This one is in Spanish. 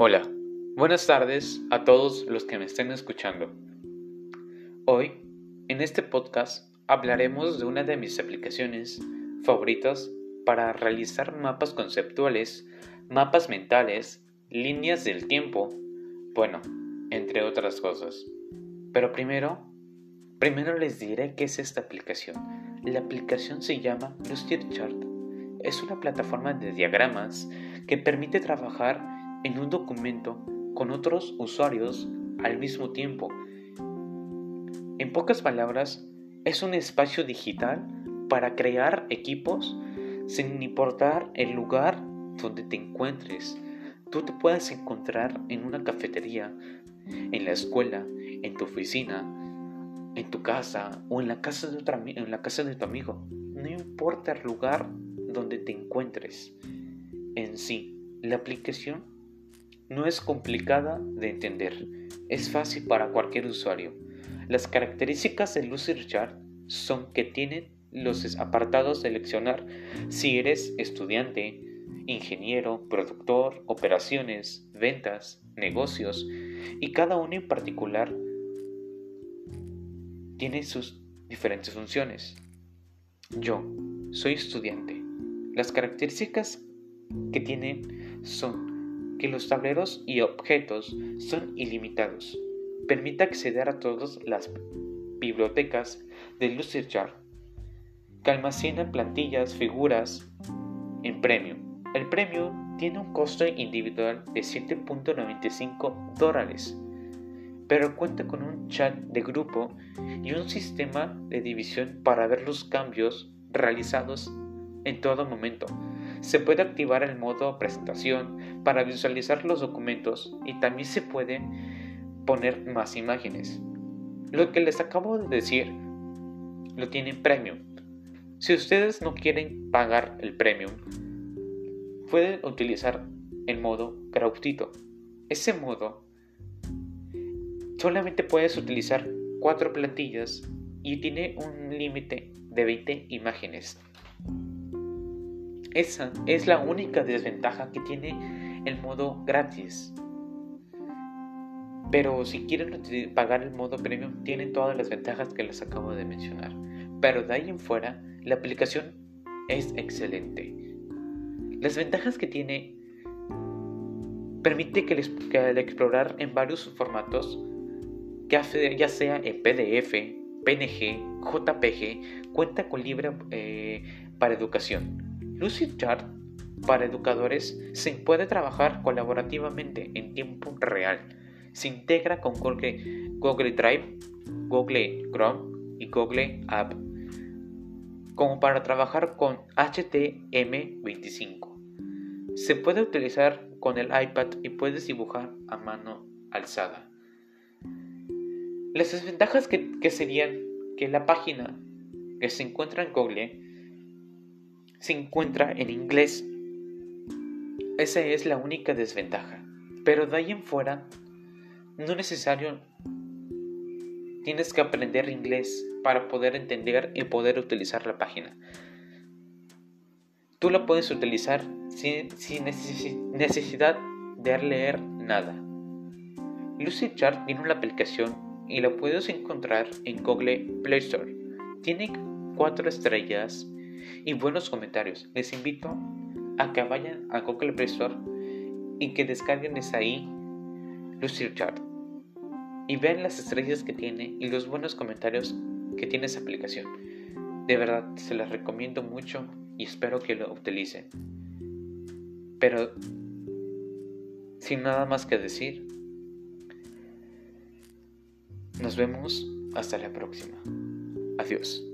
Hola, buenas tardes a todos los que me estén escuchando. Hoy, en este podcast, hablaremos de una de mis aplicaciones favoritas para realizar mapas conceptuales, mapas mentales, líneas del tiempo, bueno, entre otras cosas. Pero primero, primero les diré qué es esta aplicación. La aplicación se llama Chart. Es una plataforma de diagramas que permite trabajar en un documento con otros usuarios al mismo tiempo. En pocas palabras, es un espacio digital para crear equipos sin importar el lugar donde te encuentres. Tú te puedes encontrar en una cafetería, en la escuela, en tu oficina, en tu casa o en la casa de, otra, en la casa de tu amigo. No importa el lugar donde te encuentres. En sí, la aplicación no es complicada de entender. Es fácil para cualquier usuario. Las características User Chart son que tienen los apartados seleccionar si eres estudiante, ingeniero, productor, operaciones, ventas, negocios y cada uno en particular tiene sus diferentes funciones. Yo soy estudiante. Las características que tienen son que los tableros y objetos son ilimitados. Permite acceder a todas las bibliotecas de LucidChart que almacenan plantillas, figuras en premium. El premio tiene un costo individual de 7.95 dólares pero cuenta con un chat de grupo y un sistema de división para ver los cambios realizados en todo momento. Se puede activar el modo presentación para visualizar los documentos y también se puede poner más imágenes. Lo que les acabo de decir lo tienen premium. Si ustedes no quieren pagar el premium, pueden utilizar el modo gratuito. Ese modo solamente puedes utilizar cuatro plantillas y tiene un límite de 20 imágenes. Esa es la única desventaja que tiene el modo gratis. Pero si quieren pagar el modo premium, tienen todas las ventajas que les acabo de mencionar. Pero de ahí en fuera, la aplicación es excelente. Las ventajas que tiene permite que, les, que al explorar en varios formatos ya sea en PDF, PNG, JPG, cuenta con libre eh, para educación. Lucidchart para educadores se puede trabajar colaborativamente en tiempo real. Se integra con Google, Google Drive, Google Chrome y Google App, como para trabajar con HTM25. Se puede utilizar con el iPad y puedes dibujar a mano alzada. Las desventajas que, serían que la página que se encuentra en Google se encuentra en inglés. Esa es la única desventaja. Pero de ahí en fuera, no necesario tienes que aprender inglés para poder entender y poder utilizar la página. Tú la puedes utilizar sin, sin necesidad de leer nada. Lucidchart tiene una aplicación y lo puedes encontrar en Google Play Store. Tiene cuatro estrellas y buenos comentarios. Les invito a que vayan a Google Play Store y que descarguen esa ahí Chart y vean las estrellas que tiene y los buenos comentarios que tiene esa aplicación. De verdad, se las recomiendo mucho y espero que lo utilicen. Pero, sin nada más que decir, nos vemos hasta la próxima. Adiós.